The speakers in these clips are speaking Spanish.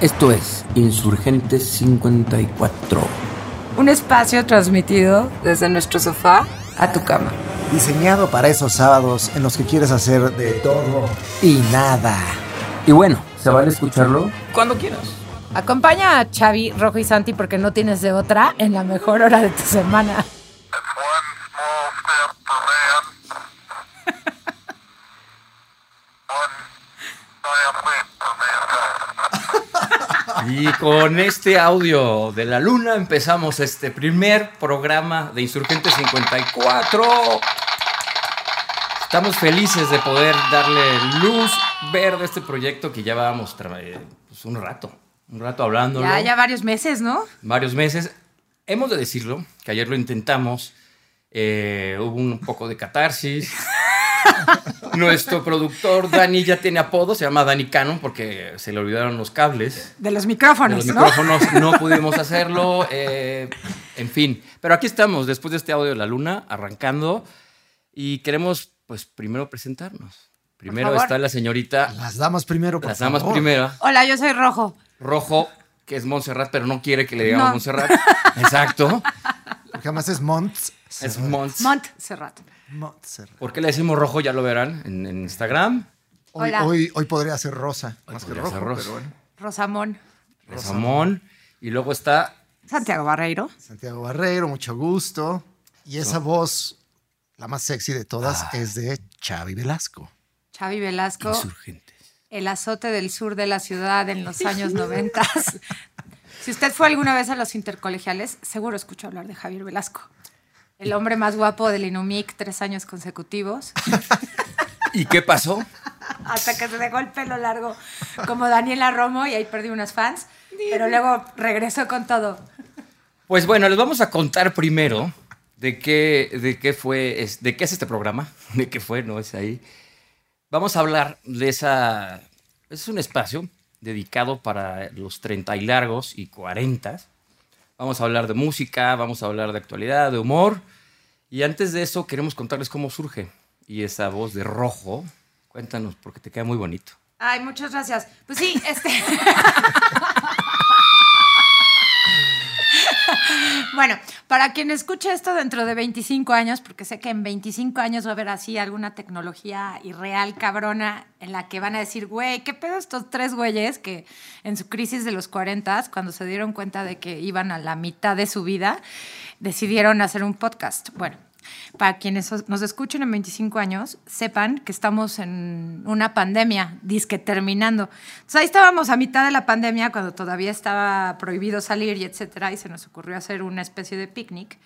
Esto es Insurgentes 54. Un espacio transmitido desde nuestro sofá a tu cama. Diseñado para esos sábados en los que quieres hacer de todo y nada. Y bueno, ¿se vale escucharlo? Cuando quieras. Acompaña a Xavi, Rojo y Santi porque no tienes de otra en la mejor hora de tu semana. Y con este audio de la luna empezamos este primer programa de Insurgente 54. Estamos felices de poder darle luz verde a este proyecto que ya vamos eh, pues, un rato, un rato hablando. Ya, ya varios meses, ¿no? Varios meses. Hemos de decirlo, que ayer lo intentamos, eh, hubo un poco de catarsis. Nuestro productor Dani ya tiene apodo, se llama Dani Cannon porque se le olvidaron los cables. De los micrófonos. De los micrófonos no, pudimos hacerlo. Eh, en fin, pero aquí estamos después de este audio de la luna, arrancando y queremos, pues, primero presentarnos. Primero está la señorita. Las damas primero, por Las damas primero. Hola, yo soy Rojo. Rojo, que es Montserrat, pero no quiere que le digamos Montserrat. Exacto. Porque además es Mont. Es Mont. Montserrat. ¿Por qué le decimos rojo? Ya lo verán en, Instagram. Hoy, hoy, hoy, podría ser rosa, más que rojo, rosa. Rosamón. Rosamón. Y luego está... Santiago Barreiro. Santiago Barreiro, mucho gusto. Y esa voz, la más sexy de todas, ah. es de Xavi Velasco. Xavi Velasco. Insurgentes. El azote del sur de la ciudad en los años 90. si usted fue alguna vez a los intercolegiales, seguro escuchó hablar de Javier Velasco. El hombre más guapo del Inumic tres años consecutivos. ¿Y qué pasó? Hasta que se dejó el pelo largo como Daniela Romo y ahí perdí unas fans. Pero luego regresó con todo. Pues bueno, les vamos a contar primero de qué, de qué fue, de qué es este programa, de qué fue, no es ahí. Vamos a hablar de esa. Es un espacio dedicado para los 30 y largos y 40 Vamos a hablar de música, vamos a hablar de actualidad, de humor. Y antes de eso, queremos contarles cómo surge. Y esa voz de rojo, cuéntanos, porque te queda muy bonito. Ay, muchas gracias. Pues sí, este. Bueno, para quien escuche esto dentro de 25 años, porque sé que en 25 años va a haber así alguna tecnología irreal, cabrona, en la que van a decir, güey, ¿qué pedo estos tres güeyes que en su crisis de los 40, cuando se dieron cuenta de que iban a la mitad de su vida, decidieron hacer un podcast? Bueno, para quienes nos escuchen en 25 años, sepan que estamos en una pandemia, disque terminando. Entonces ahí estábamos a mitad de la pandemia cuando todavía estaba prohibido salir y etcétera, y se nos ocurrió hacer una especie de picnic.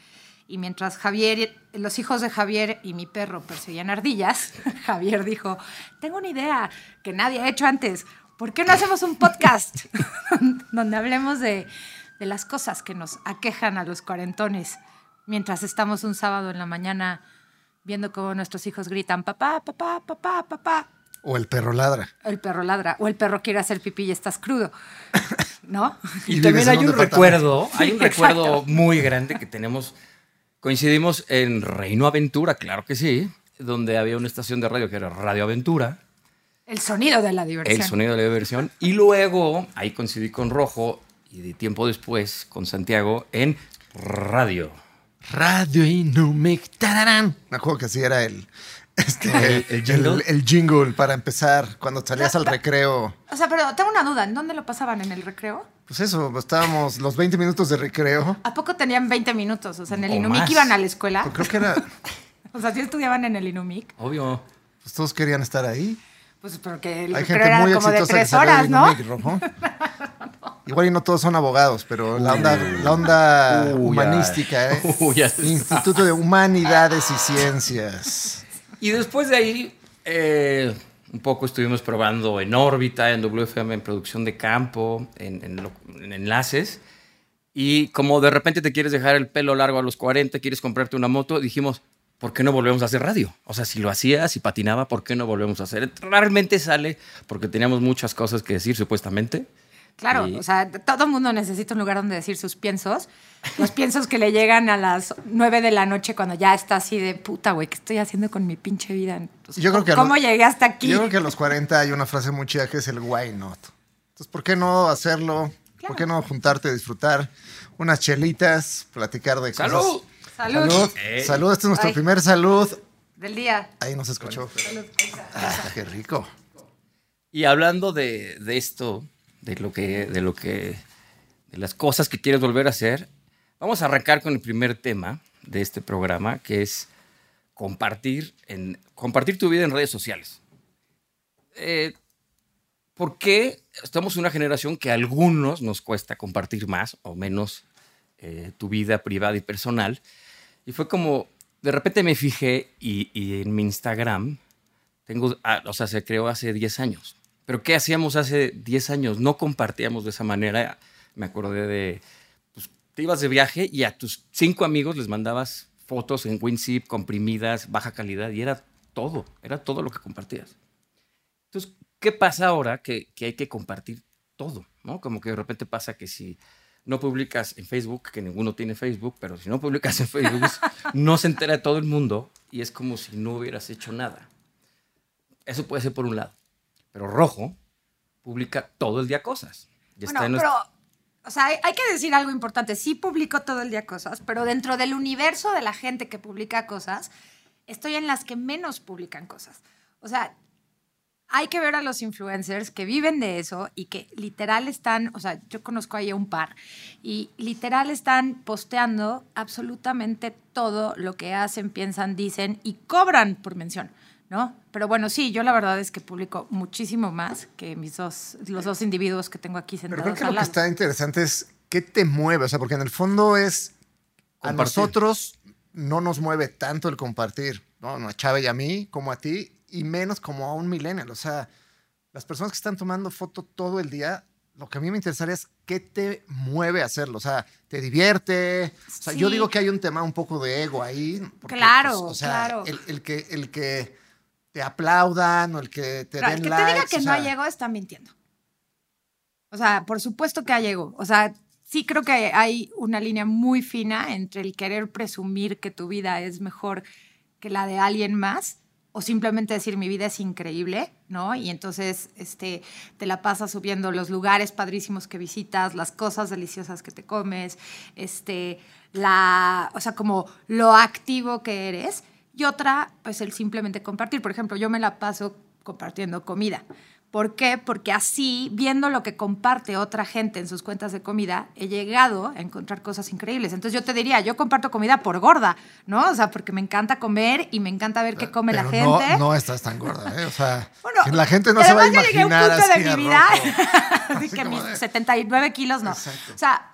Y mientras Javier, los hijos de Javier y mi perro perseguían ardillas, Javier dijo, tengo una idea que nadie ha hecho antes. ¿Por qué no hacemos un podcast donde hablemos de, de las cosas que nos aquejan a los cuarentones? Mientras estamos un sábado en la mañana viendo cómo nuestros hijos gritan, papá, papá, papá, papá. O el perro ladra. El perro ladra. O el perro quiere hacer pipí y estás crudo. ¿No? Y, también hay un, recuerdo, hay un recuerdo muy grande que tenemos. Coincidimos en Reino Aventura, claro que sí, donde había una estación de radio que era Radio Aventura. El sonido de la diversión. El sonido de la diversión. Y luego, ahí coincidí con Rojo y de tiempo después con Santiago en Radio. Radio Inumic. ¡Tararán! Me acuerdo que así era el, este, el, jingle? para empezar, cuando salías al recreo. O sea, pero tengo una duda, ¿en dónde lo pasaban? ¿En el recreo? Pues eso, estábamos los 20 minutos de recreo. ¿A poco tenían 20 minutos? O sea, en el Inumic iban a la escuela. Pues creo que era. o sea, ¿sí estudiaban en el Inumic? Obvio. Pues todos querían estar ahí. Pues porque el Hay gente era muy como de tres horas, ¿no? Igual y no todos son abogados, pero la onda, la onda humanística, ¿eh? Instituto de Humanidades y Ciencias. Y después de ahí, eh, un poco estuvimos probando en órbita, en WFM, en producción de campo, en, en, enlaces. Y como de repente te quieres dejar el pelo largo a los 40, quieres comprarte una moto, dijimos, ¿por qué no volvemos a hacer radio? O sea, si lo hacía, si patinaba, ¿por qué no volvemos a hacer? Realmente sale porque teníamos muchas cosas que decir, supuestamente. Claro, o sea, todo el mundo necesita un lugar donde decir sus piensos. Los piensos que le llegan a las nueve de la noche cuando ya está así de puta, güey, ¿qué estoy haciendo con mi pinche vida? yo creo que ¿Cómo llegué hasta aquí? Yo creo que a los 40 hay una frase muy chida que es el why not. Entonces, ¿por qué no hacerlo? ¿Por qué no juntarte, disfrutar unas chelitas, platicar de cosas? ¡Salud! Salud. Salud. Salud. Este es nuestro primer salud. Del día. Ahí nos escuchó. Salud. Ah, qué rico. Y hablando de, de, esto, de lo que, de lo que, de las cosas que quieres volver a hacer, vamos a arrancar con el primer tema de este programa, que es compartir, en, compartir tu vida en redes sociales. Eh, ¿Por qué estamos en una generación que a algunos nos cuesta compartir más o menos eh, tu vida privada y personal? Y fue como, de repente me fijé y, en mi Instagram, tengo, ah, o sea, se creó hace 10 años. Pero ¿qué hacíamos hace 10 años? No compartíamos de esa manera. Me acordé de, pues, te ibas de viaje y a tus cinco amigos les mandabas fotos en WinZip comprimidas, baja calidad, y era todo, era todo lo que compartías. Entonces, ¿qué pasa ahora que, hay que compartir todo? ¿no? Como que de repente pasa que si no publicas en Facebook, que ninguno tiene Facebook, pero si no publicas en Facebook, no se entera de todo el mundo y es como si no hubieras hecho nada. Eso puede ser por un lado. Pero Rojo publica todo el día cosas. bueno, pero o sea, hay, que decir algo importante. Sí publico todo el día cosas, pero dentro del universo de la gente que publica cosas, estoy en las que menos publican cosas. O sea, hay que ver a los influencers que viven de eso y que literal están, o sea, yo conozco ahí a un par, y literal están posteando absolutamente todo lo que hacen, piensan, dicen y cobran por mención. ¿No? Pero bueno, sí, yo la verdad es que publico muchísimo más que mis dos, los dos individuos que tengo aquí sentados. Pero creo que lo que está interesante es qué te mueve, o sea, porque en el fondo es a nosotros no nos mueve tanto el compartir, ¿no? A Chávez y a mí, como a ti, y menos como a un millennial. O sea, las personas que están tomando foto todo el día, lo que a mí me interesaría es qué te mueve a hacerlo. O sea, te divierte. O sea, yo digo que hay un tema un poco de ego ahí. claro, pues, o sea, claro. el, que, el que te aplaudan o el que te den likes. El que te diga que no llegó está mintiendo. O sea, por supuesto que llegó. O sea, sí creo que hay una línea muy fina entre el querer presumir que tu vida es mejor que la de alguien más o simplemente decir mi vida es increíble, ¿no? Y entonces este, te la pasas subiendo los lugares padrísimos que visitas, las cosas deliciosas que te comes, este, la, o sea, como lo activo que eres y otra, pues el simplemente compartir. Por ejemplo, yo me la paso compartiendo comida. ¿Por qué? Porque así, viendo lo que comparte otra gente en sus cuentas de comida, he llegado a encontrar cosas increíbles. Entonces yo te diría, yo comparto comida por gorda, ¿no? O sea, porque me encanta comer y me encanta ver qué come la gente. No, no estás tan gorda, ¿eh? O sea, la gente no se va a imaginar. Yo llegué a un punto de mi vida, así que mis 79 kilos no. O sea,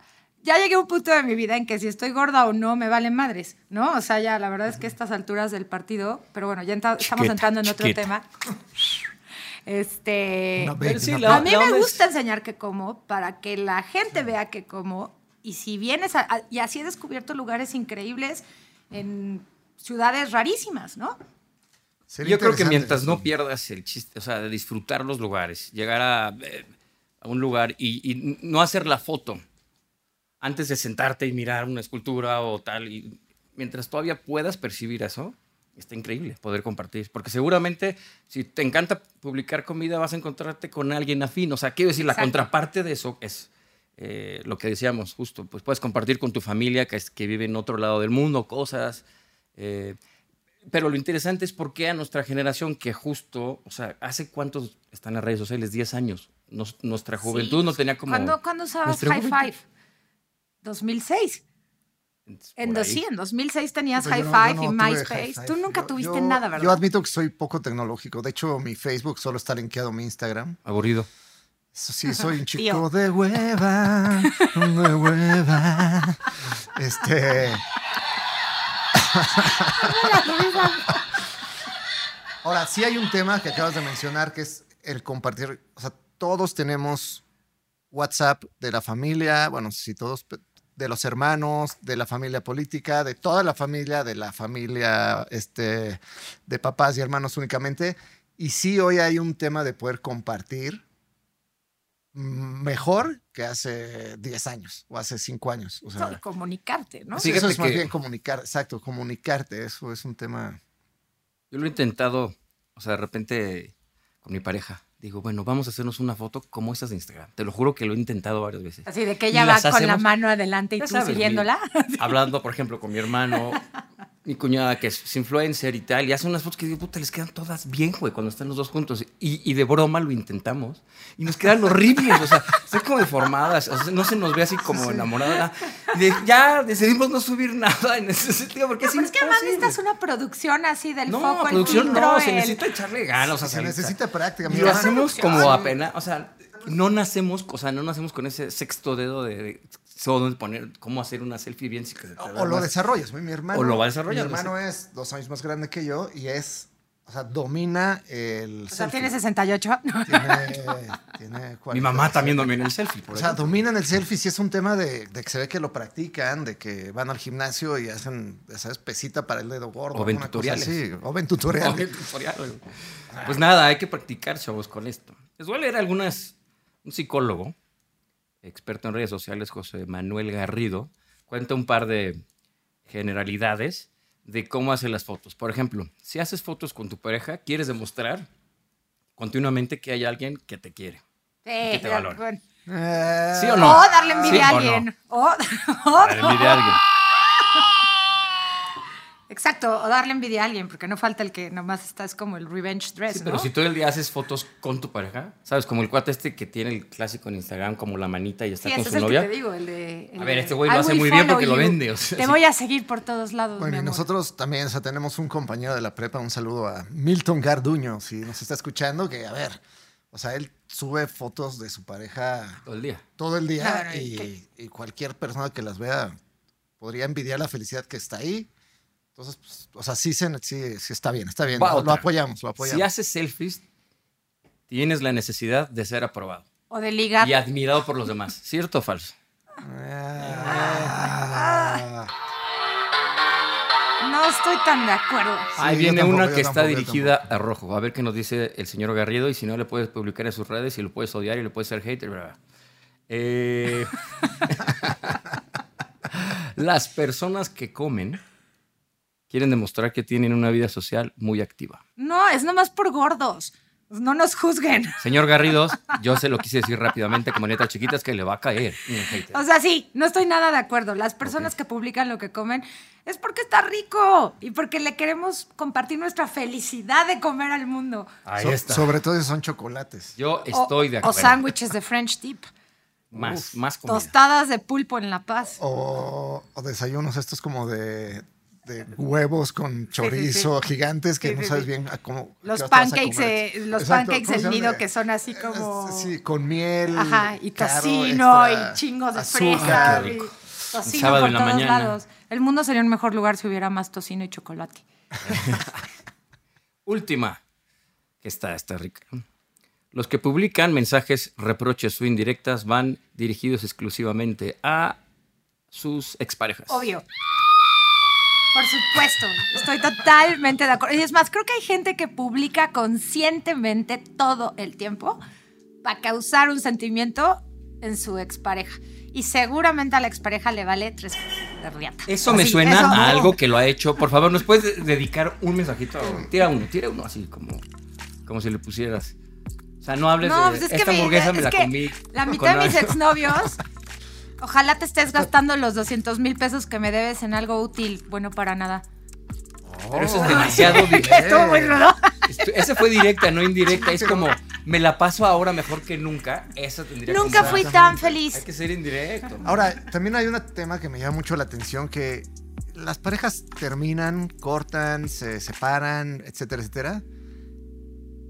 ya llegué a un punto de mi vida en que si estoy gorda o no, me valen madres, ¿no? O sea, ya la verdad es que estas alturas del partido, pero bueno, ya estamos entrando en otro tema. Este, a mí me gusta enseñar que como para que la gente vea que como y si vienes y así he descubierto lugares increíbles en ciudades rarísimas, ¿no? Yo creo que mientras no pierdas el chiste, o sea, de disfrutar los lugares, llegar a, eh, un lugar y, no hacer la foto antes de sentarte y mirar una escultura o tal, y mientras todavía puedas percibir eso, está increíble poder compartir, porque seguramente si te encanta publicar comida vas a encontrarte con alguien afín, o sea, quiero decir, la contraparte de eso es eh, lo que decíamos justo, pues puedes compartir con tu familia que, es, que vive en otro lado del mundo cosas, eh, pero lo interesante es por qué a nuestra generación que justo, o sea, ¿hace cuántos están las redes sociales? 10 años. nuestra juventud no tenía como... ¿Cuándo, ¿cuándo usabas High Five? 2006. En, sí, en 2006 tenías High Five y MySpace. Tú nunca tuviste nada, ¿verdad? Yo admito que soy poco tecnológico. De hecho, mi Facebook solo está linkeado a mi Instagram. Aburrido. Eso sí, soy un chico de hueva, de hueva. Este. Ahora, sí hay un tema que acabas de mencionar que es el compartir. O sea, todos tenemos WhatsApp de la familia. Bueno, sí, todos, de los hermanos, de la familia política, de toda la familia, de la familia este, de papás y hermanos únicamente. Y sí, hoy hay un tema de poder compartir mejor que hace 10 años o hace 5 años. O sea, comunicarte, ¿no? Sí, eso es más bien comunicar, exacto, comunicarte, eso es un tema. Yo lo he intentado, o sea, de repente con mi pareja, digo, bueno, vamos a hacernos una foto como estas de Instagram. Te lo juro que lo he intentado varias veces. Así de que ella va con la mano adelante y tú sabes, siguiéndola. mi- hablando, por ejemplo, con mi hermano, mi cuñada que es influencer y tal, y hace unas fotos que digo, puta, les quedan todas bien, güey, cuando están los dos juntos. Y, y de broma lo intentamos y nos quedan horribles, o sea, están como deformadas, o sea, no se nos ve así como enamorada. De- ya decidimos no subir nada en ese sentido, porque es Pero es que además necesitas una producción así del No, foco, el producción filtro, no, se el- necesita echarle ganas. o sea, Se necesita práctica. y lo hacemos como apenas, o sea, no nacemos, o sea, no nacemos con ese sexto dedo de, de solo poner cómo hacer una selfie bien. si que se te O, o lo desarrollas. Mi hermano, O lo va desarrollando, Mi hermano es dos años más grande que yo y es, o sea, domina el O sea, selfie. tiene 68. Tiene, tiene Mi 40. mamá también domina el selfie. Por O sea, dominan el selfie, sí es un tema de, de que se ve que lo practican, de que van al gimnasio y hacen, ¿sabes? Pesita para el dedo gordo. O ven tutoriales. así. O ven tutoriales. Oye, tutorial, güey. Pues nada, hay que practicar, chavos, con esto. Les voy a leer algunas. Un psicólogo, experto en redes sociales, José Manuel Garrido, cuenta un par de generalidades de cómo hace las fotos. Por ejemplo, si haces fotos con tu pareja, quieres demostrar continuamente que hay alguien que te quiere. Sí, te valora. bueno. Eh, ¿Sí o no? O darle envidia ¿Sí a o no? alguien. O, o- Para envidiar a alguien. Exacto, o darle envidia a alguien, porque no falta el que nomás está, es como el revenge dress, Sí, ¿no? pero si todo el día haces fotos con tu pareja, ¿sabes? Como el cuate este que tiene el clásico en Instagram, como la manita y está Sí, con ese su es el novia. que te digo, el de... el A ver, este güey lo hace muy bien porque lo vende, o sea, te sí. voy a seguir por todos lados, Bueno, mi y nosotros también, o sea, tenemos un compañero de la prepa, un saludo a Milton Garduño, si nos está escuchando, que a ver, o sea, él sube fotos de su pareja Todo el día. todo el día y cualquier persona que las vea podría envidiar la felicidad que está ahí. Entonces, pues, o sea, sí, se, sí, sí está bien, está bien. Lo, lo apoyamos, lo apoyamos. Si haces selfies, tienes la necesidad de ser aprobado O de ligar. y admirado por los demás. ¿Cierto o falso? Ah. No estoy tan de acuerdo. Ahí viene tampoco, una que está tampoco, dirigida a rojo. A ver qué nos dice el señor Garrido y si no le puedes publicar en sus redes y lo puedes odiar y le puedes ser hater. bla, bla. Eh, Las personas que comen quieren demostrar que tienen una vida social muy activa. No, es nomás por gordos. No nos juzguen. Señor Garridos, yo se lo quise decir rápidamente como letras chiquitas que le va a caer. O sea, sí, no estoy nada de acuerdo. Las personas que publican lo que comen es porque está rico y porque le queremos compartir nuestra felicidad de comer al mundo. Ahí So- está. Sobre todo si son chocolates. Yo O- estoy de O acuerdo. sándwiches de French tip. Más, más comida. Tostadas de pulpo en La Paz. O, o desayunos estos como de, de huevos con chorizo gigantes que Sí, no sabes sí. bien a cómo. Los pancakes, comer. eh, los Exacto, pancakes ¿cómo del nido que son así como- Sí, con miel. Ajá, y tocino y chingos de azúcar. fresa. y. Tocino sábado por en la todos mañana. lados. El mundo sería un mejor lugar si hubiera más tocino y chocolate. Última, que está, está rica. Los que publican mensajes, reproches o indirectas van dirigidos exclusivamente a sus exparejas. Obvio. Por supuesto, estoy totalmente de acuerdo. Y es más, creo que hay gente que publica conscientemente todo el tiempo para causar un sentimiento en su expareja. Y seguramente a la expareja le vale tres de riata. Eso me suena eso- a algo que lo ha hecho. Por favor, ¿nos puedes dedicar un mensajito? Tira uno, tira uno así como, como si le pusieras. O sea, no hables No, de pues es que, esta me- hamburguesa me es la que comí. la mitad de mis algo". exnovios, ojalá te estés gastando los 200 mil pesos que me debes en algo útil, bueno para nada. Pero eso es demasiado directo. Estuvo muy rudo. Ese fue directa, no indirecta. Es como, me la paso ahora mejor que nunca. Eso tendría que Nunca fui tan feliz. Hay que ser indirecto. Ahora, también hay un tema que me llama mucho la atención, que las parejas terminan, cortan, se separan, etcétera, etcétera,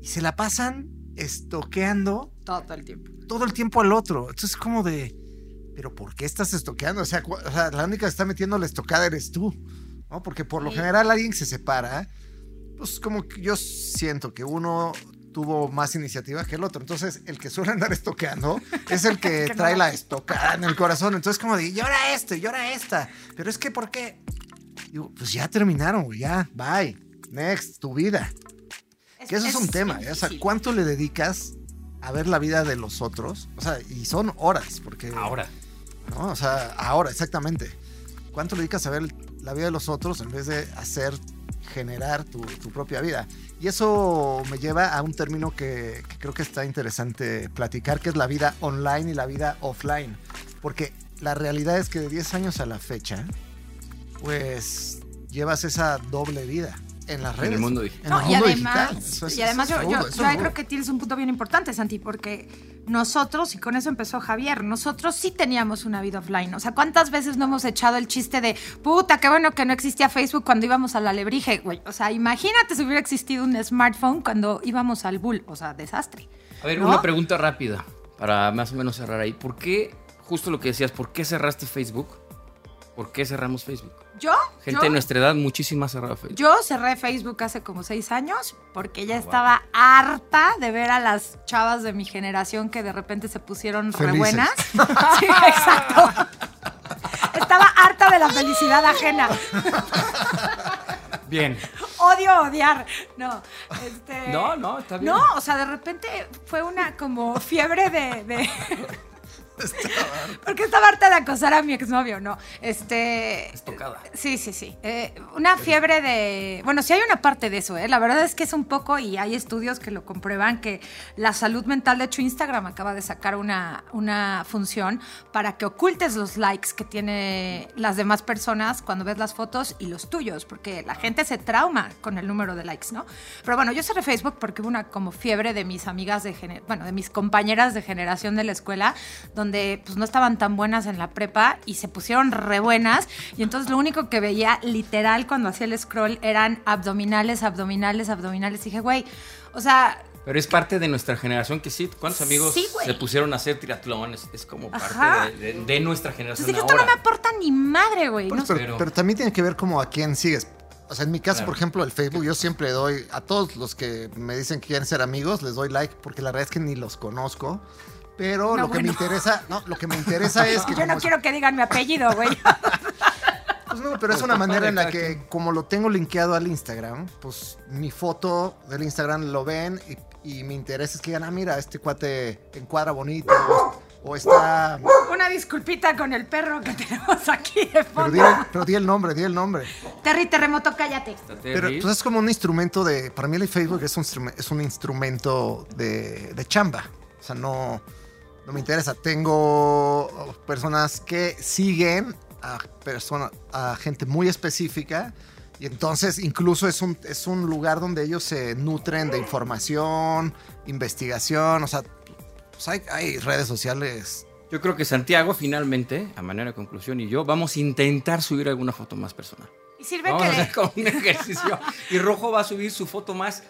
y se la pasan estoqueando Todo el tiempo. todo el tiempo al otro. Entonces es como de, pero ¿por qué estás estoqueando? O sea, o sea, la única que está metiendo la estocada eres tú, ¿no? Porque por lo Sí. general alguien se separa, pues como que yo siento que uno tuvo más iniciativa que el otro. Entonces, el que suele andar estoqueando es el que Que trae no. la estocada en el corazón. Entonces, como de, llora este, llora esta. Pero es que, ¿por qué? Digo, pues ya terminaron, ya, bye. Next, tu vida. Que eso es, un tema, ¿eh? O sea. ¿cuánto le dedicas a ver la vida de los otros? O sea, y son horas, porque... Ahora. ¿No? O sea, ahora, exactamente. ¿Cuánto le dedicas a ver la vida de los otros en vez de hacer generar tu, tu propia vida. Y eso me lleva a un término que, que creo que está interesante platicar, que es la vida online y la vida offline. Porque la realidad es que de 10 años a la fecha, pues llevas esa doble vida en las redes. En el mundo digital. No, y mundo además, digital. Eso es- y además eso yo, es yo- rudo, eso yo es creo que tienes un punto bien importante, Santi, porque nosotros, y con eso empezó Javier, nosotros sí teníamos una vida offline. O sea, ¿cuántas veces no hemos echado el chiste de, puta, qué bueno que no existía Facebook cuando íbamos a la lebrige, güey? O sea, imagínate si hubiera existido un smartphone cuando íbamos al bull. O sea, desastre. A ver, ¿No? una pregunta rápida para más o menos cerrar ahí. ¿Por qué, justo lo que decías, por qué cerraste Facebook? ¿Por qué cerramos Facebook? Yo, Gente yo, de nuestra edad, muchísima Facebook. yo cerré Facebook hace como seis años porque ya estaba harta de ver a las chavas de mi generación que de repente se pusieron re buenas. Sí, exacto. Estaba harta de la felicidad ajena. Bien. Odio odiar. No, este. No, no, está bien. No, o sea, de repente fue una como fiebre de. de- Porque estaba harta de acosar a mi exnovio, ¿no? Este. Estocada. Sí, sí, sí. Eh, una fiebre de... Bueno, sí hay una parte de eso, ¿eh? La verdad es que es un poco, y hay estudios que lo comprueban, que la salud mental, de hecho Instagram acaba de sacar una, una función para que ocultes los likes que tiene las demás personas cuando ves las fotos y los tuyos, porque la gente se trauma con el número de likes, ¿no? Pero bueno, yo cerré Facebook porque hubo una como fiebre de mis amigas de, gener- bueno, de mis compañeras de generación de la escuela, donde pues no estaban tan buenas en la prepa y se pusieron re buenas y entonces lo único que veía literal cuando hacía el scroll eran abdominales, abdominales, abdominales. Y dije, güey, o sea, Pero es parte de nuestra generación que sí. ¿Cuántos amigos Sí, se pusieron a hacer triatlón? Es, es como parte de, de- de nuestra generación entonces dije, esto no ahora. me aporta ni madre, güey. Pues, No- pero, Pero- pero también tiene que ver como a quién sigues. O sea, en mi caso, Claro. por ejemplo, el Facebook, yo siempre doy a todos los que me dicen que quieren ser amigos, les doy like, porque la verdad es que ni los conozco. Pero No, lo que me interesa, no, lo que me interesa es que yo no es- quiero que digan mi apellido, güey. Pues no, pero es una manera en la que, como lo tengo linkeado al Instagram, pues mi foto del Instagram lo ven y, y mi interés es que digan, ah, mira, este cuate encuadra bonito, o, o está... Una disculpita con el perro que tenemos aquí de Pero di, fondo. pero di el nombre, di el nombre. Terry Terremoto, cállate. Pero pues, es como un instrumento de. Para mí, el Facebook es un, es un instrumento de, de chamba. O sea, no, no me interesa. Tengo personas que siguen a, persona, a gente muy específica. Y entonces, incluso es un, es un lugar donde ellos se nutren de información, investigación. O sea, pues, hay, hay redes sociales. Yo creo que Santiago, finalmente, a manera de conclusión, y yo vamos a intentar subir alguna foto más personal. Y sirve Vamos a que hacer como un ejercicio. Y Rojo va a subir su foto más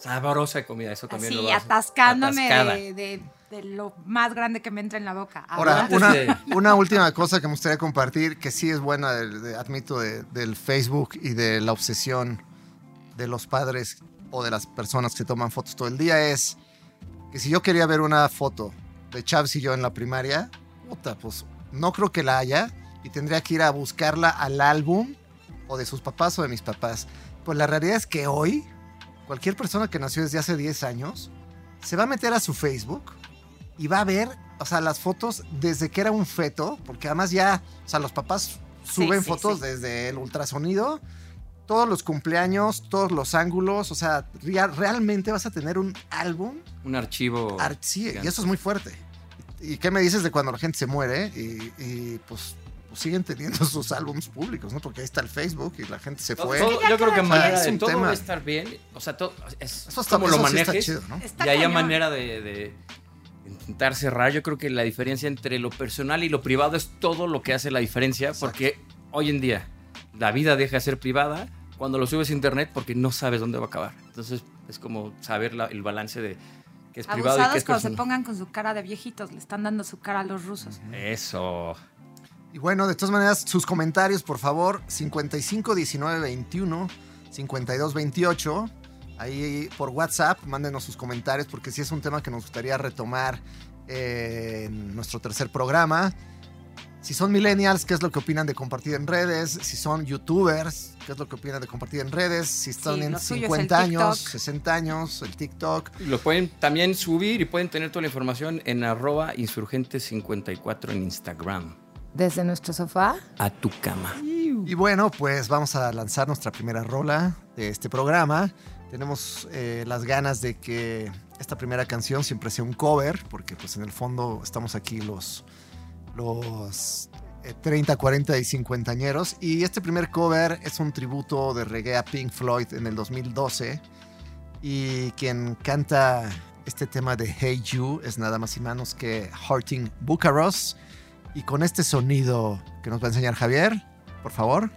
sabrosa de comida. Eso también lo así va a hacer. atascándome Atascada. de, de- de lo más grande que me entra en la boca. Ahora, una, de- una última cosa que me gustaría compartir, que sí es buena, del- de- admito, de- del Facebook y de la obsesión de los padres o de las personas que toman fotos todo el día, es que si yo quería ver una foto de Chaves y yo en la primaria, puta, pues no creo que la haya y tendría que ir a buscarla al álbum o de sus papás o de mis papás. Pues la realidad es que hoy, cualquier persona que nació desde hace 10 años, se va a meter a su Facebook y va a ver, o sea, las fotos desde que era un feto, porque además ya, o sea, los papás suben sí, fotos sí. desde el ultrasonido, todos los cumpleaños, todos los ángulos, o sea, rea- realmente vas a tener un álbum. Un archivo. ar- sí, y eso es muy fuerte. ¿Y qué me dices de cuando la gente se muere? Y, y, pues, pues siguen teniendo sus álbumes públicos, ¿no? Porque ahí está el Facebook y la gente se fue. todo- yo creo que manera de todo tema. va a estar bien. O sea, todo, es Eso está- como lo eso sí está manejes. chido, ¿no? Está y haya manera de, de intentar cerrar. Yo creo que la diferencia entre lo personal y lo privado es todo lo que hace la diferencia. Porque hoy en día la vida deja de ser privada cuando lo subes a internet porque no sabes dónde va a acabar. Entonces es como saber la- el balance de qué es privado y Abusados es cuando se pongan con su cara de viejitos, le están dando su cara a los rusos. Eso. Y bueno, de todas maneras, sus comentarios, por favor, 55 19 21 52 28. Ahí por WhatsApp, mándenos sus comentarios porque sí es un tema que nos gustaría retomar eh, en nuestro tercer programa. Si son millennials, ¿qué es lo que opinan de compartir en redes? Si son youtubers, ¿qué es lo que opinan de compartir en redes? Si están Sí, en lo suyo es el 50 años, TikTok. 60 años, el TikTok. Lo pueden también subir y pueden tener toda la información en arroba insurgente54 en Instagram. Desde nuestro sofá. A tu cama. Y bueno, pues vamos a lanzar nuestra primera rola de este programa. Tenemos eh, las ganas de que esta primera canción siempre sea un cover, porque pues en el fondo estamos aquí los, los 30, 40 y 50 añeros. Y este primer cover es un tributo de reggae a Pink Floyd en el 2012. Y quien canta este tema de Hey You es nada más y menos que Harting Bucaros. Y con este sonido que nos va a enseñar Javier, por favor.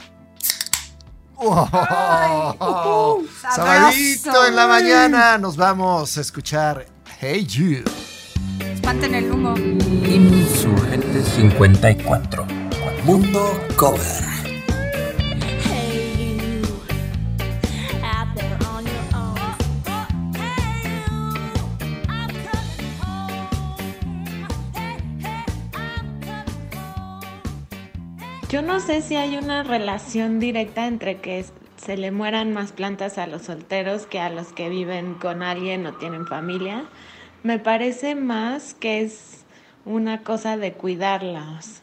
¡Oh! Sabadito en la mañana nos vamos a escuchar Hey You. Espanten el humo. Insurgente 54. Mundo Cover. Yo no sé si hay una relación directa entre que se le mueran más plantas a los solteros que a los que viven con alguien o tienen familia. Me parece más que es una cosa de cuidarlas.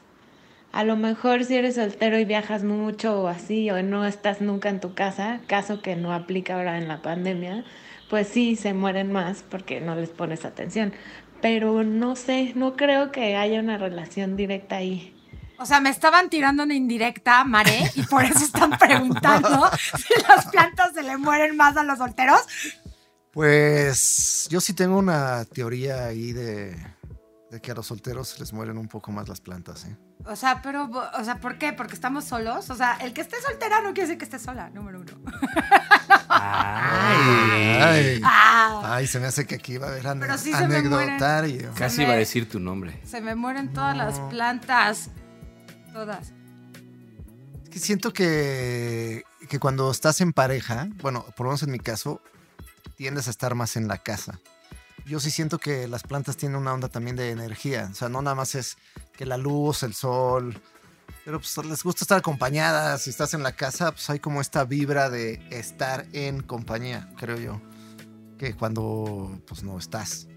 A lo mejor si eres soltero y viajas mucho o así, o no estás nunca en tu casa, caso que no aplica ahora en la pandemia, pues sí, se mueren más porque no les pones atención. Pero no sé, no creo que haya una relación directa ahí. O sea, me estaban tirando una indirecta, Mare, y por eso están preguntando si las plantas se le mueren más a los solteros. Pues yo sí tengo una teoría ahí de, que a los solteros se les mueren un poco más las plantas, ¿eh? O sea, pero, o sea, ¿por qué? ¿Porque estamos solos? O sea, el que esté soltera no quiere decir que esté sola, número uno. Ay, ah. ay, se me hace que aquí va a haber anecdotario. Casi iba a decir tu nombre. Se me mueren todas las plantas. Todas. Es que siento que, que cuando estás en pareja, bueno, por lo menos en mi caso, tiendes a estar más en la casa. Yo sí siento que las plantas tienen una onda también de energía. O sea, no nada más es que la luz, el sol. Pero pues les gusta estar acompañadas. Si estás en la casa, pues hay como esta vibra de estar en compañía, creo yo. Que cuando pues no estás.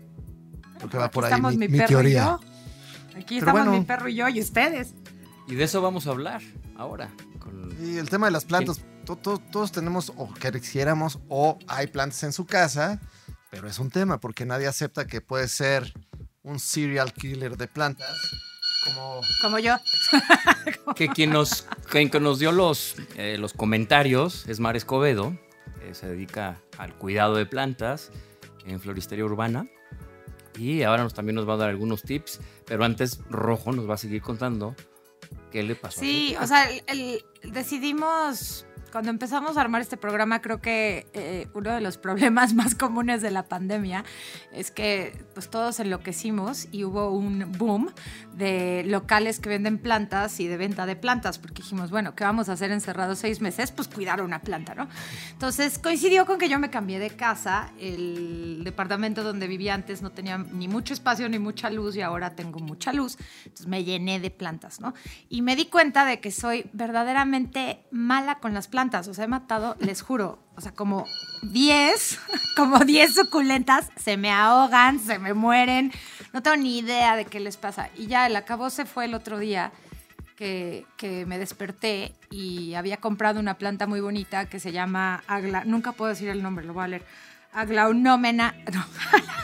Porque va por ahí mi, teoría. Aquí estamos mi perro y yo y ustedes. Y de eso vamos a hablar ahora. Y el tema de las plantas, todos tenemos o quisiéramos o hay plantas en su casa, pero es un tema porque nadie acepta que puede ser un serial killer de plantas. Como, como yo. que quien nos, quien nos dio los, eh, los comentarios es Mar Escobedo, se dedica al cuidado de plantas en floristería urbana. Y ahora nos, también nos va a dar algunos tips, pero antes Rojo nos va a seguir contando ¿Qué le pasó? Sí, o sea, decidimos cuando empezamos a armar este programa, creo que eh, uno de los problemas más comunes de la pandemia es que pues todos enloquecimos y hubo un boom de locales que venden plantas y de venta de plantas, porque dijimos, bueno, ¿qué vamos a hacer encerrados seis meses? Pues cuidar una planta, ¿no? Entonces coincidió con que yo me cambié de casa, el departamento donde vivía antes no tenía ni mucho espacio ni mucha luz y ahora tengo mucha luz, entonces me llené de plantas, ¿no? Y me di cuenta de que soy verdaderamente mala con las plantas o sea, he matado, les juro, o sea, como 10, como 10 suculentas se me ahogan, se me mueren. No tengo ni idea de qué les pasa. Y ya el acabó se fue el otro día que, que, me desperté y había comprado una planta muy bonita que se llama Agla, nunca puedo decir el nombre, lo voy a leer. Aglaunómena, no,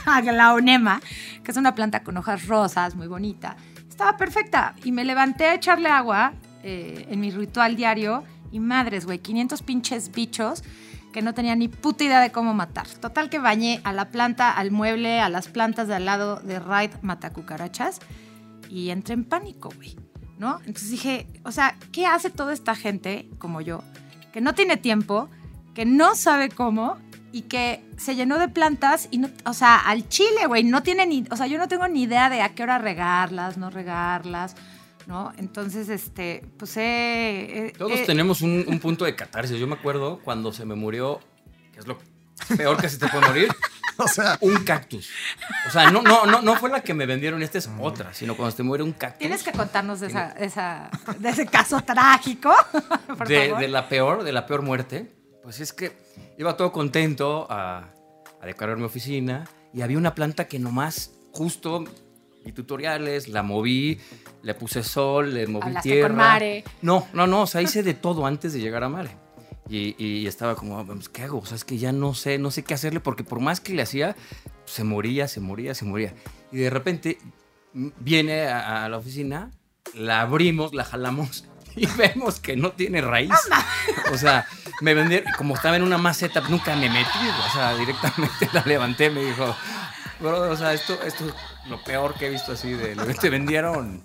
aglaunema, que es una planta con hojas rosas, muy bonita. Estaba perfecta y me levanté a echarle agua eh, en mi ritual diario y madres, güey, 500 pinches bichos que no tenía ni puta idea de cómo matar. Total que bañé a la planta, al mueble, a las plantas de al lado de Raid Matacucarachas y entré en pánico, güey. ¿No? Entonces dije, o sea, ¿qué hace toda esta gente como yo que no tiene tiempo, que no sabe cómo y que se llenó de plantas y no, o sea, al chile, güey, no tiene ni, o sea, yo no tengo ni idea de a qué hora regarlas, no regarlas. ¿No? Entonces, este, pues eh, Todos tenemos un, punto de catarsis. Yo me acuerdo cuando se me murió, que es lo peor que se te puede morir, o sea, un cactus. O sea, no, no, no, no fue la que me vendieron, esta es otra, sino cuando se te muere un cactus. Tienes que contarnos de, esa, de ese caso trágico, de, la peor, de la peor muerte. Pues es que iba todo contento a, a decorar mi oficina y había una planta que nomás justo y tutoriales, la moví, le puse sol, le moví Hablaste tierra. con Mare. No, no, no, o sea, hice de todo antes de llegar a Mare. Y, y estaba como, "Ah, pues, ¿qué hago? O sea, es que ya no sé, no sé qué hacerle porque por más que le hacía, se moría, se moría, se moría. Y de repente viene a, a la oficina, la abrimos, la jalamos y vemos que no tiene raíz. O sea, me vendieron, como estaba en una maceta, nunca me metí, o sea, directamente la levanté, me dijo, bro, o sea, esto, esto es lo peor que he visto así de te vendieron.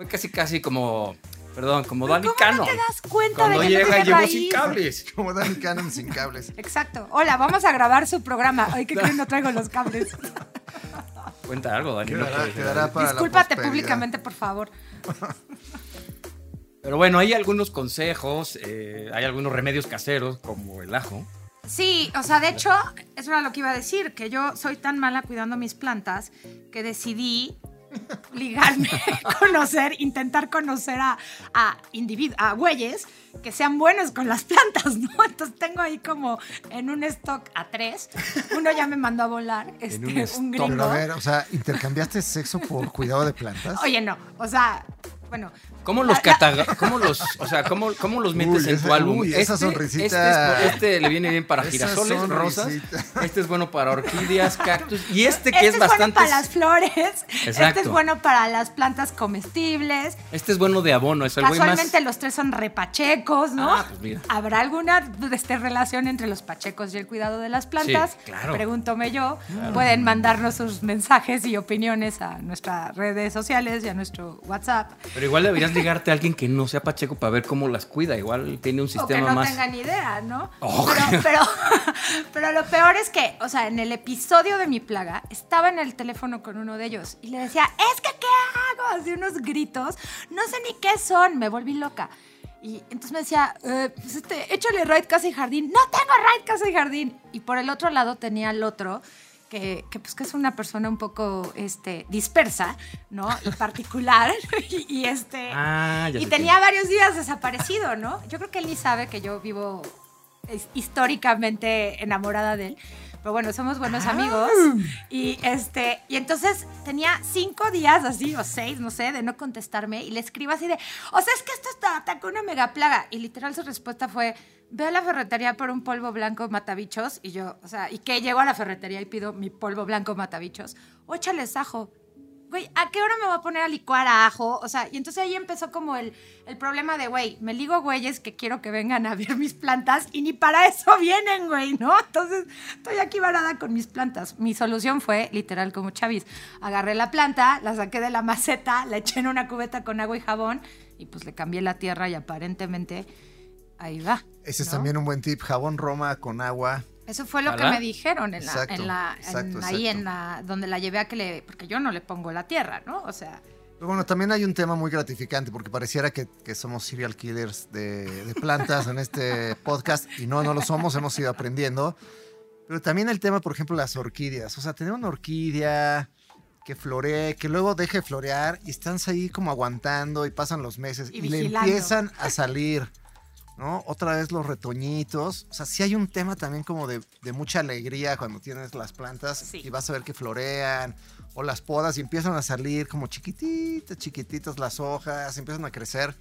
Fue casi, casi como, perdón, como Dani ¿Cómo Cano. no te das cuenta Cuando de que no llega llegó sin cables. Como Danny Cannon sin cables. Exacto. Hola, vamos a grabar su programa. Ay, ¿qué creen? No traigo los cables. Cuenta algo, Dani. no Quedará, ser. quedará para Discúlpate públicamente, por favor. Pero bueno, hay algunos consejos, eh, hay algunos remedios caseros, como el ajo. Sí, o sea, de hecho, eso era lo que iba a decir, que yo soy tan mala cuidando mis plantas que decidí ligarme, conocer, intentar conocer a, a individuos, a güeyes que sean buenos con las plantas, ¿no? Entonces tengo ahí como en un stock a tres. Uno ya me mandó a volar, este, un un, stock. Pero gringo. a ver, o sea, ¿intercambiaste sexo por cuidado de plantas? Oye, no, o sea, bueno. ¿Cómo los cataga- cómo los, o sea, cómo, cómo los metes Uy, en esa- tu álbum? uy, esa sonrisita. Este, es- este le viene bien para girasoles, rosas. Este es bueno para orquídeas, cactus. Y este que Este es, es, bueno bastante. para las flores. Este Exacto. es bueno para las plantas comestibles. Este es bueno de abono, es el güey más. Casualmente los tres son repachecos, ¿no? Ah, pues mira. ¿Habrá alguna este, relación entre los pachecos y el cuidado de las plantas? Sí, claro. Pregúntome yo. Pueden mandarnos sus mensajes y opiniones a nuestras redes sociales y a nuestro WhatsApp. Pero igual ligarte a alguien que no sea pacheco para ver cómo las cuida. Igual tiene un O que sistema no más. tengan idea, ¿no? Oh, pero, pero, pero lo peor es que, o sea, en el episodio de mi plaga, estaba en el teléfono con uno de ellos y le decía, es que, ¿qué hago? Así unos gritos, no sé ni qué son, me volví loca. Y entonces me decía, eh, pues este, échale raid casa y jardín. No tengo raid casa y jardín. Y por el otro lado tenía al otro, que, que, pues que es una persona un poco este, dispersa, ¿no? Y particular. y, y, este. Ah, y tenía varios días desaparecido, ¿no? Yo creo que él ni sabe que yo vivo históricamente enamorada de él. Pero bueno, somos buenos amigos. Y este, y entonces tenía cinco días así, o seis, no sé, de no contestarme. Y le escribo así de, o sea, es que esto está, ataca una mega plaga. Y literal su respuesta fue, ve a la ferretería por un polvo blanco matabichos. Y yo, o sea, y que llego a la ferretería y pido mi polvo blanco matabichos. O échales ajo. Güey, ¿a qué hora me voy a poner a licuar a ajo? O sea, y entonces ahí empezó como el, el problema de, güey, me ligo güeyes que quiero que vengan a ver mis plantas y ni para eso vienen, güey, ¿no? Entonces estoy aquí varada con mis plantas. Mi solución fue, literal, como Chavis, agarré la planta, la saqué de la maceta, la eché en una cubeta con agua y jabón y pues le cambié la tierra y aparentemente ahí va. Ese es también un buen tip. Jabón Roma con agua. Eso fue lo que me dijeron en la, Exacto, en la, en- exacto, ahí exacto. en la, donde la llevé a que le, porque yo no le pongo la tierra, ¿no? O sea, Pero bueno, también hay un tema muy gratificante porque pareciera que, que somos serial killers de, de plantas en este podcast y no, no lo somos, hemos ido aprendiendo. Pero también el tema, por ejemplo, las orquídeas. O sea, tener una orquídea que floree, que luego deje de florear y están ahí como aguantando y pasan los meses Y y, le empiezan a salir, ¿no? Otra vez los retoñitos. O sea, sí hay un tema también como de, de mucha alegría cuando tienes las plantas Sí. y vas a ver que florean o las podas y empiezan a salir como chiquititas, chiquititas las hojas, empiezan a crecer.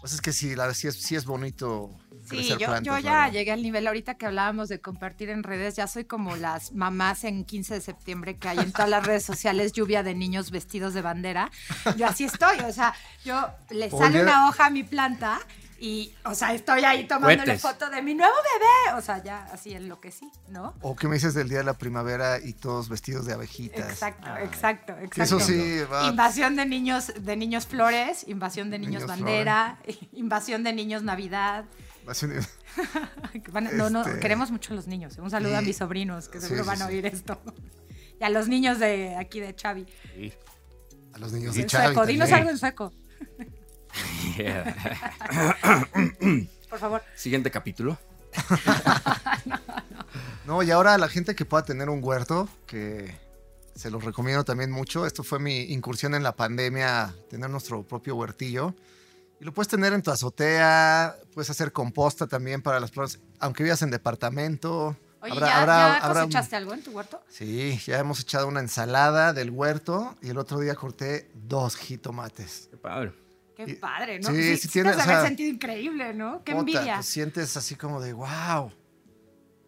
Pues es que sí, la, sí, es, sí es bonito Sí, yo, plantas. yo ya llegué al nivel ahorita que hablábamos de compartir en redes, ya soy como las mamás en 15 de septiembre que hay en todas las redes sociales lluvia de niños vestidos de bandera. Yo así estoy, o sea, yo le sale una hoja a mi planta y, o sea, estoy ahí tomándole Cohetes. foto de mi nuevo bebé, o sea, ya así enloquecí, ¿no? O que me dices del día de la primavera y todos vestidos de abejitas. Exacto, exacto, exacto. Eso sí, va. Invasión de niños, de niños flores, invasión de niños, Niños bandera, invasión de niños navidad. Va a ser- Van no, no, Este- queremos mucho a los niños. Un saludo a Sí. mis sobrinos que Sí, seguro sí, van a sí. oír esto. Y a los niños de aquí de Xavi. A los niños de En Chavi sueco, dinos también. algo en sueco, por favor. Siguiente capítulo. No, y ahora la gente que pueda tener un huerto, que se los recomiendo también mucho. Esto fue mi incursión en la pandemia, tener nuestro propio huertillo. Y lo puedes tener en tu azotea, puedes hacer composta también para las plantas, aunque vivas en departamento. Oye, Habrá- ¿ya, habrá- ya habrá un- cosechaste algo en tu huerto? Sí, ya hemos echado una ensalada del huerto y el otro día corté dos jitomates. Qué padre. Qué padre, ¿no? sí, Sí, sí sí, tiene, te has de o sea, sentido increíble, ¿no? Qué Puta, envidia. Te sientes así como de wow.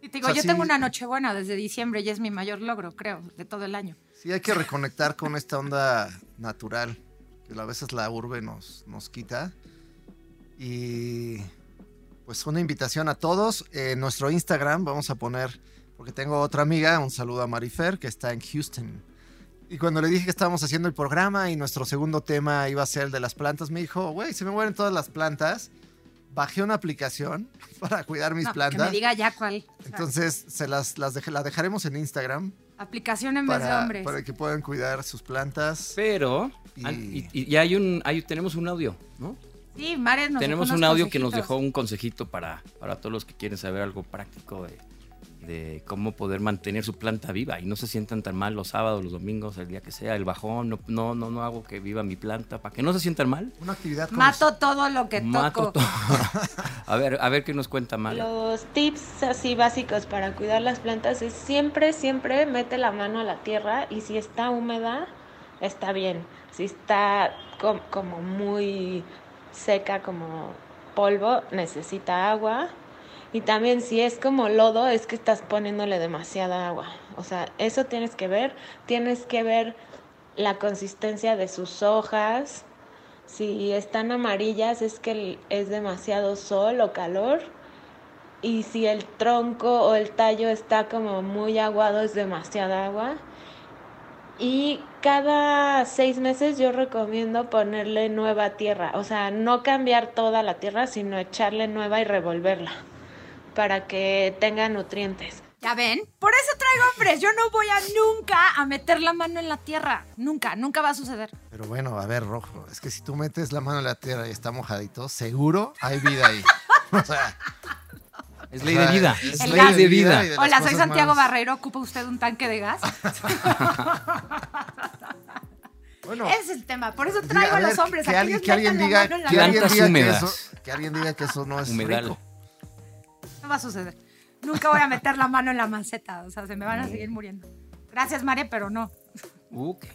Y te digo, o sea, yo sí- tengo una nochebuena desde diciembre y es mi mayor logro, creo, de todo el año. Sí, hay que reconectar con esta onda natural que a veces la urbe nos, nos quita. Y pues una invitación a todos. En nuestro Instagram vamos a poner, porque tengo otra amiga, un saludo a Marifer, que está en Houston. Y cuando le dije que estábamos haciendo el programa y nuestro segundo tema iba a ser el de las plantas, me dijo, güey, se me mueren todas las plantas. Bajé una aplicación para cuidar mis No, que plantas. me diga ya cuál. Entonces, se las, las dej- la dejaremos en Instagram aplicación en vez de hombres. para que puedan cuidar sus plantas. Pero, Y- an- y, hay un, hay, tenemos un audio, ¿no? Sí, Mares nos tenemos dejó un unos audio que nos dejó un consejito para, para todos los que quieren saber algo práctico de, de cómo poder mantener su planta viva y no se sientan tan mal los sábados, los domingos, el día que sea, el bajón, no, no, no, no hago que viva mi planta, para que no se sientan mal. Una actividad como Mato todo lo que Mato toco. todo. a ver, a ver qué nos cuenta Mal. Los tips así básicos para cuidar las plantas es siempre, siempre mete la mano a la tierra y si está húmeda, está bien. Si está com- como muy seca, como polvo, necesita agua. Y también si es como lodo, es que estás poniéndole demasiada agua. O sea, eso tienes que ver. Tienes que ver la consistencia de sus hojas. Si están amarillas es que es demasiado sol o calor. Y si el tronco o el tallo está como muy aguado es demasiada agua. Y cada seis meses yo recomiendo ponerle nueva tierra. O sea, no cambiar toda la tierra, sino echarle nueva y revolverla para que tenga nutrientes. Ya ven, por eso traigo hombres. Yo no voy a nunca a meter la mano en la tierra. Nunca, nunca va a suceder. Pero bueno, a ver, Rojo, es que si tú metes la mano en la tierra y está mojadito, seguro hay vida ahí. O sea, Es ley de vida. es El ley gas. de vida. de Hola, soy Santiago más- Barreiro. ¿Ocupa usted un tanque de gas? Bueno, Ese es el tema. Por eso traigo a a los hombres. que, que alguien diga, la mano en la que alguien diga que eso, que alguien diga que eso no es Humedal. rico. Va a suceder. Nunca voy a meter la mano en la maceta. O sea, se me van a seguir muriendo. Gracias, María, pero no. Uh, qué-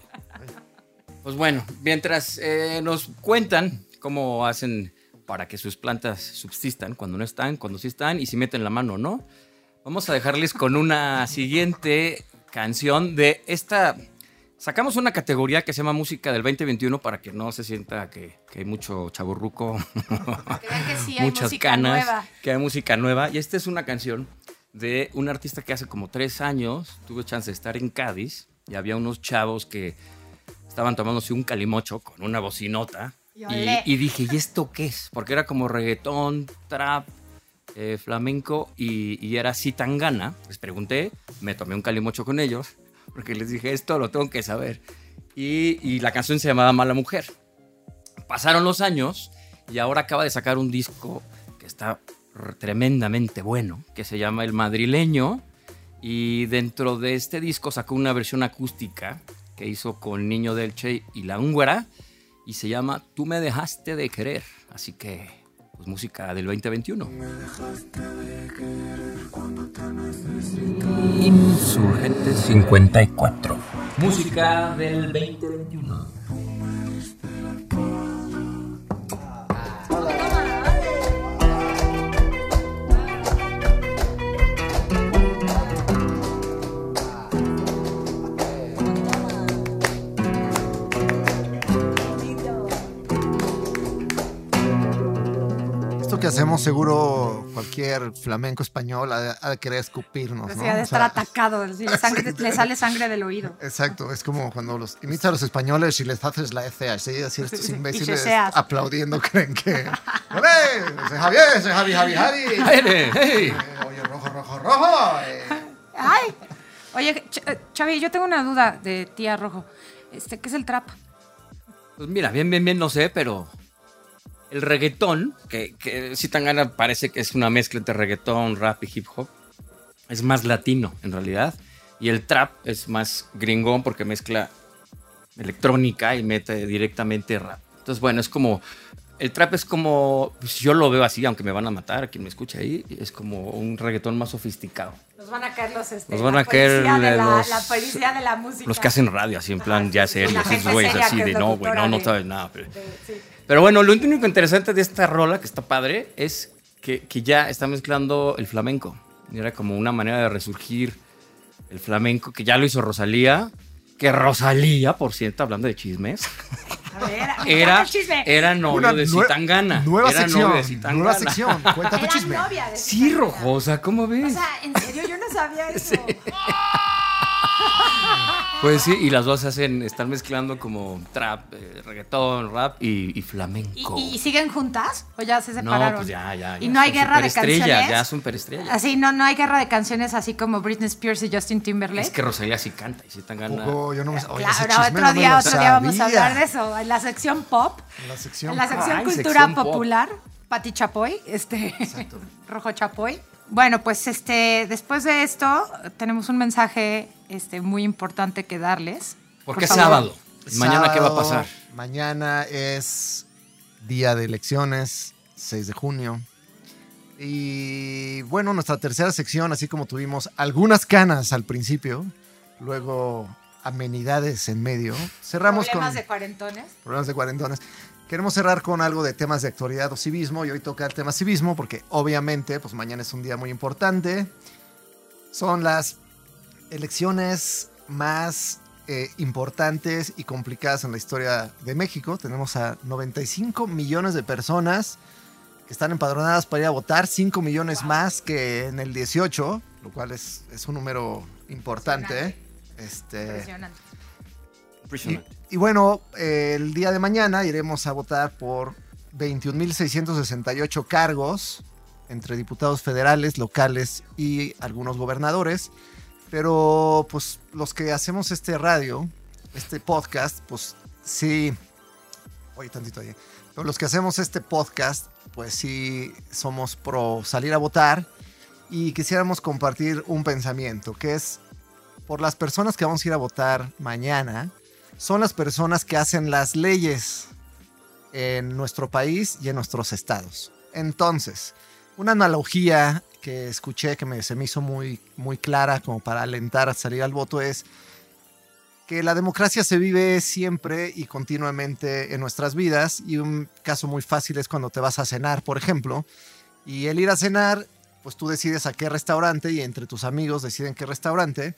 Pues bueno, mientras eh, nos cuentan cómo hacen para que sus plantas subsistan, cuando no están, cuando sí están y si meten la mano o no, vamos a dejarles con una siguiente canción de esta... Sacamos una categoría que se llama Música del 2021 para que no se sienta que, que hay mucho chaburruco, Que vean que sí hay muchas canas, nueva. que hay música nueva. Y esta es una canción de un artista que hace como tres años tuve chance de estar en Cádiz y había unos chavos que estaban tomándose un calimocho con una bocinota. Y Y, dije, ¿y esto qué es? Porque era como reggaetón, trap, eh, flamenco y, y era así tan gana. Les pregunté, me tomé un calimocho con ellos, porque les dije, esto lo tengo que saber. Y, y la canción se llamaba Mala Mujer. Pasaron los años y ahora acaba de sacar un disco que está tremendamente bueno, que se llama El Madrileño. Y dentro de este disco sacó una versión acústica que hizo con Niño Delche y La Húngara y se llama Tú me dejaste de querer. Así que, pues música del 2021. Insurgente 54. Música del 2021. Esto que hacemos seguro cualquier flamenco español ha de, ha de querer escupirnos, ¿no? sea, de O estar sea, atacado. sí, le, sangre- le sale sangre del oído. Exacto, es como cuando los imitas a los españoles y les haces la F así, así estos Sí, sí, y imbéciles aplaudiendo creen que... ¡Soy Javier! ¡Soy Javi, Javi, Javi! ¡Hey! hey! Eh, Oye, rojo, rojo, rojo. eh. ¡Ay! Oye, Ch- eh, Chavi, yo tengo una duda de tía Rojo. Este, ¿Qué es el trap? Pues mira, bien, bien, bien, no sé, pero el reggaetón, que, que si tan gana parece que es una mezcla entre reggaetón, rap y hip hop, es más latino en realidad. Y el trap es más gringón porque mezcla electrónica y mete directamente rap. Entonces, bueno, es como el trap es como, pues yo lo veo así, aunque me van a matar a quien me escucha ahí, es como un reggaetón más sofisticado. Nos van a caer los este, Nos van a caer la, los- la policía de la música. Los que hacen radio, así en plan ya sí, serios, la esos güeyes así de no, güey, no, no sabes nada. Pero, de- sí. Pero bueno, lo único interesante de esta rola, que está padre, es que, que ya está mezclando el flamenco. Y Era como una manera de resurgir el flamenco, que ya lo hizo Rosalía. Que Rosalía, por cierto, hablando de chismes, A ver, era, chisme. era novio Una de nue- Zzitangana. Nueva era sección. novio de. Nueva sección. Cuenta tu Era chisme. novia de Sí. Rojosa, ¿cómo O ves? sea, en serio, yo no sabía eso. Pues sí, y las dos hacen, están mezclando como trap, eh, reggaetón, rap y, y ¿Y, flamenco. y siguen juntas? ¿O ya se separaron? No, pues ya, ya. ¿Y no hay guerra de canciones? Ya son superestrellas. Así, no, no hay guerra de canciones así como Britney Spears y Justin Timberlake. Es que Rosalía sí canta y sí tan gana. Poco, yo no me ese claro, otro no me día, otro día vamos a hablar de eso. En la sección pop, En la sección. en la sección Ay, cultura sección pop. popular, Pati Chapoy, este, Rojo Chapoy. Bueno, pues este, después de esto, tenemos un mensaje este, muy importante que darles. Porque Por es favor. sábado. Mañana, ¿qué va a Sábado, pasar? Mañana es día de elecciones, 6 de junio. Y bueno, nuestra tercera sección, así como tuvimos algunas canas al principio, luego amenidades en medio, cerramos Problemas con de cuarentones. problemas de cuarentones. Queremos cerrar con algo de temas de actualidad o civismo y hoy toca el tema civismo porque obviamente pues mañana es un día muy importante. Son las elecciones más eh, importantes y complicadas en la historia de México. Tenemos a 95 millones de personas que están empadronadas para ir a votar, 5 millones más que en el 18, lo cual es, es un número importante. ¿eh? Este, Impresionante. y, y bueno, eh, el día de mañana iremos a votar por 21.668 cargos entre diputados federales, locales y algunos gobernadores. Pero pues los que hacemos este radio, este podcast, pues sí... Oye, tantito ahí. Pero los que hacemos este podcast, pues sí somos pro salir a votar y quisiéramos compartir un pensamiento, que es por las personas que vamos a ir a votar mañana, son las personas que hacen las leyes en nuestro país y en nuestros estados. Entonces, una analogía que escuché que me, se me hizo muy, muy clara como para alentar a salir al voto es que la democracia se vive siempre y continuamente en nuestras vidas y un caso muy fácil es cuando te vas a cenar, por ejemplo, y el ir a cenar, pues tú decides a qué restaurante y entre tus amigos deciden qué restaurante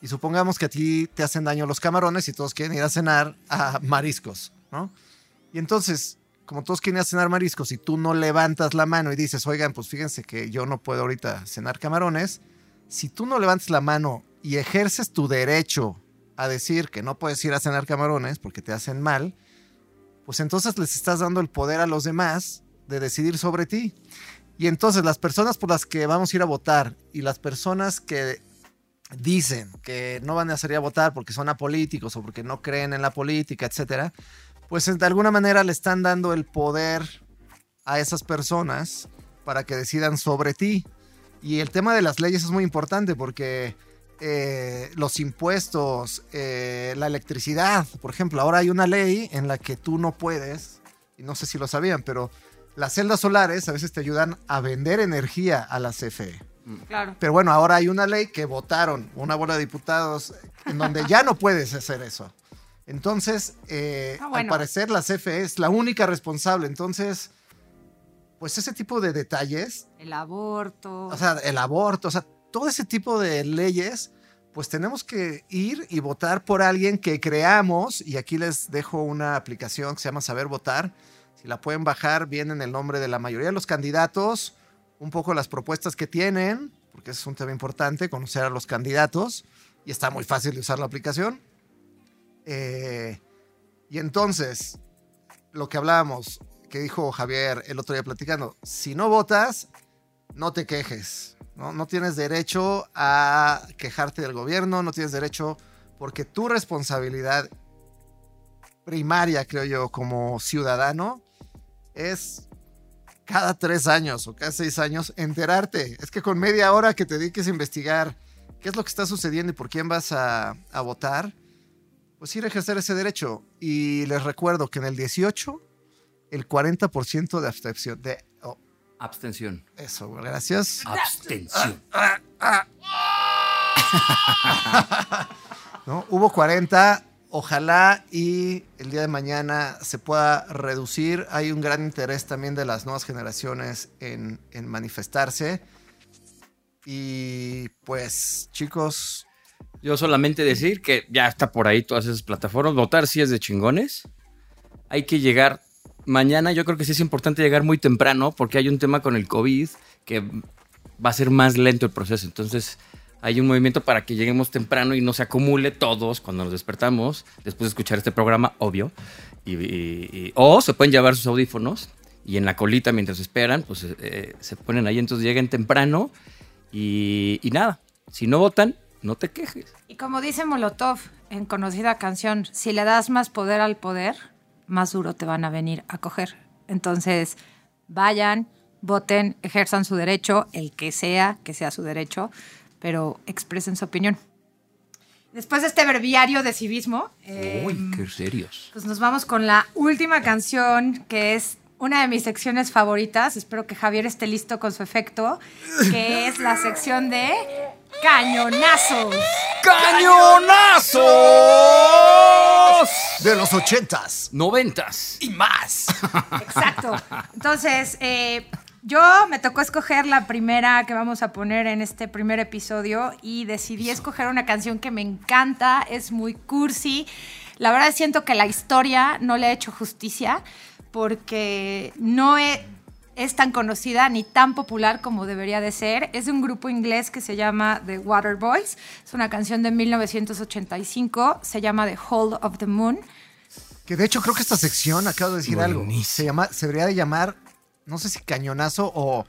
y supongamos que a ti te hacen daño los camarones y todos quieren ir a cenar a mariscos, ¿no? Y entonces, como todos quieren cenar mariscos y tú no levantas la mano y dices, oigan, pues fíjense que yo no puedo ahorita cenar camarones, si tú no levantas la mano y ejerces tu derecho a decir que no puedes ir a cenar camarones porque te hacen mal, pues entonces les estás dando el poder a los demás de decidir sobre ti. Y entonces las personas por las que vamos a ir a votar y las personas que dicen que no van a salir a votar porque son apolíticos o porque no creen en la política, etcétera, pues de alguna manera le están dando el poder a esas personas para que decidan sobre ti. Y el tema de las leyes es muy importante porque eh, los impuestos, eh, la electricidad, por ejemplo, ahora hay una ley en la que tú no puedes, y no sé si lo sabían, pero las celdas solares a veces te ayudan a vender energía a la CFE. Claro. Pero bueno, ahora hay una ley que votaron una bola de diputados en donde ya no puedes hacer eso. Entonces, eh, Ah, bueno. al parecer la CFE es la única responsable. Entonces, pues ese tipo de detalles, El aborto. o sea, el aborto, o sea, todo ese tipo de leyes, pues tenemos que ir y votar por alguien que creamos. Y aquí les dejo una aplicación que se llama Saber Votar. Si la pueden bajar, viene en el nombre de la mayoría de los candidatos, un poco las propuestas que tienen, porque es un tema importante, conocer a los candidatos. Y está muy fácil de usar la aplicación. Eh, y entonces, lo que hablábamos, que dijo Javier el otro día platicando, si no votas, no te quejes. ¿no? no tienes derecho a quejarte del gobierno, no tienes derecho, porque tu responsabilidad primaria, creo yo, como ciudadano, es cada tres años o cada seis años enterarte. Es que con media hora que te dediques a investigar qué es lo que está sucediendo y por quién vas a, a votar, pues ir a ejercer ese derecho. Y les recuerdo que en el 18 el 40% de abstención. De, oh, Abstención. eso, gracias. Abstención. ¿no? Hubo 40, ojalá y el día de mañana se pueda reducir. Hay un gran interés también de las nuevas generaciones en, en manifestarse. Y pues, chicos, Yo solamente decir que ya está por ahí todas esas plataformas. Votar sí es de chingones. Hay que llegar mañana. Yo creo que sí es importante llegar muy temprano porque hay un tema con el COVID que va a ser más lento el proceso. Entonces hay un movimiento para que lleguemos temprano y no se acumule todos cuando nos despertamos después de escuchar este programa, obvio. O se pueden llevar sus audífonos y en la colita mientras esperan, pues eh, se ponen ahí. Entonces lleguen temprano y, y nada. Si no votan, no te quejes. Y como dice Molotov en conocida canción, si le das más poder al poder, más duro te van a venir a coger. Entonces, vayan, voten, ejerzan su derecho, el que sea, que sea su derecho, pero expresen su opinión. Después de este verbiario de civismo, eh, Uy, qué serios. pues nos vamos con la última canción, que es una de mis secciones favoritas. Espero que Javier esté listo con su efecto, que es la sección de cañonazos. ¡Cañonazos! de los ochentas. Noventas. Y más. Exacto. Entonces, eh, yo me tocó escoger la primera que vamos a poner en este primer episodio y decidí escoger una canción que me encanta, es muy cursi. La verdad siento que la historia no le ha hecho justicia porque no e- es tan conocida ni tan popular como debería de ser. Es de un grupo inglés que se llama The Waterboys. Es una canción de 1985, se llama The Hold of the Moon. Que de hecho creo que esta sección, acabo de decir algo, se, llama, se debería de llamar, no sé si cañonazo o...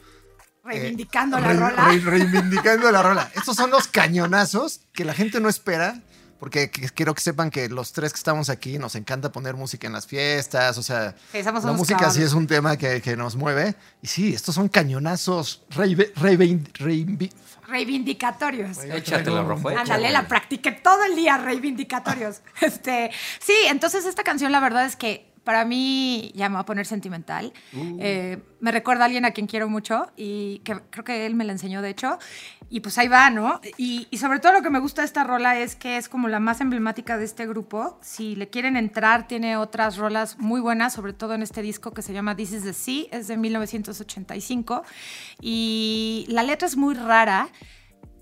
Reivindicando eh, la re- rola. re- reivindicando la rola. Estos son los cañonazos que la gente no espera, porque que- quiero que sepan que los tres que estamos aquí nos encanta poner música en las fiestas, o sea, la música sí es un tema que, que nos mueve. Y sí, estos son cañonazos reive- reivein- reivi- reivindicatorios. Échatela, Rojo. Ándale, la practiqué todo el día, reivindicatorios. este, sí, entonces esta canción la verdad es que para mí ya me va a poner sentimental. Eh, me recuerda a alguien a quien quiero mucho y que creo que él me la enseñó, de hecho. Y pues ahí va, ¿no? Y, y sobre todo lo que me gusta de esta rola es que es como la más emblemática de este grupo. Si le quieren entrar, tiene otras rolas muy buenas, sobre todo en este disco que se llama This is the Sea, es de 1985. Y la letra es muy rara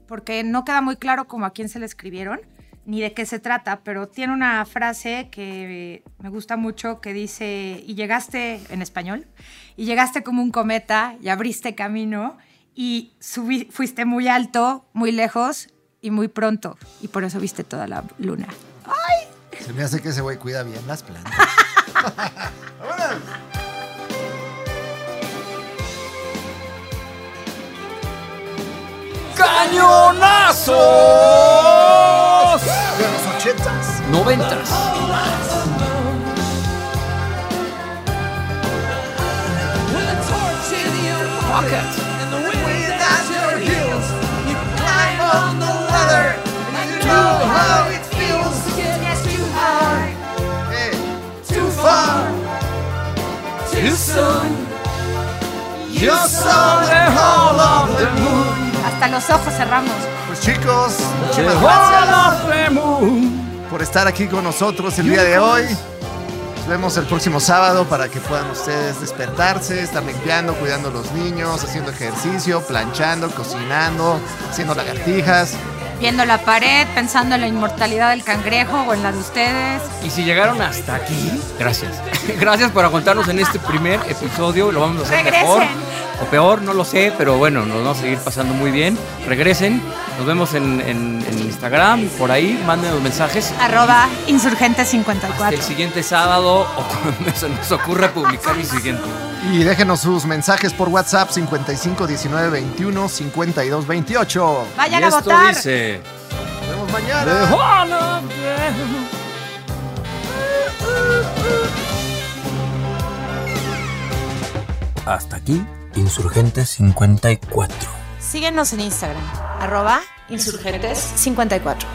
porque no queda muy claro como a quién se le escribieron ni de qué se trata, pero tiene una frase que me gusta mucho que dice, y llegaste en español, y llegaste como un cometa y abriste camino y subí- fuiste muy alto, muy lejos y muy pronto, y por eso viste toda la luna. Se me hace que ese güey cuida bien las plantas. ¡Cañonazos! Noventas. Hasta los ojos cerramos. Pues chicos, gracias por estar aquí con nosotros el día de hoy. Nos vemos el próximo sábado para que puedan ustedes despertarse, estar limpiando, cuidando a los niños, haciendo ejercicio, planchando, cocinando, haciendo lagartijas. Viendo la pared, pensando en la inmortalidad del cangrejo o en la de ustedes. Y si llegaron hasta aquí, gracias. Gracias por aguantarnos en este primer episodio. Lo vamos a hacer Regresen. mejor o peor, no lo sé, pero bueno, nos vamos a seguir pasando muy bien. Regresen. Nos vemos en, en- en Instagram, por ahí. Manden los mensajes. Arroba insurgente Hasta 54. el siguiente sábado o cuando se nos ocurra publicar el siguiente. Y déjenos sus mensajes por WhatsApp 55 19 21 52 28. Vayan Y a esto votar. dice... Nos vemos mañana. Hasta aquí, Insurgente 54. Síguenos en Instagram. Arroba insurgentes 54.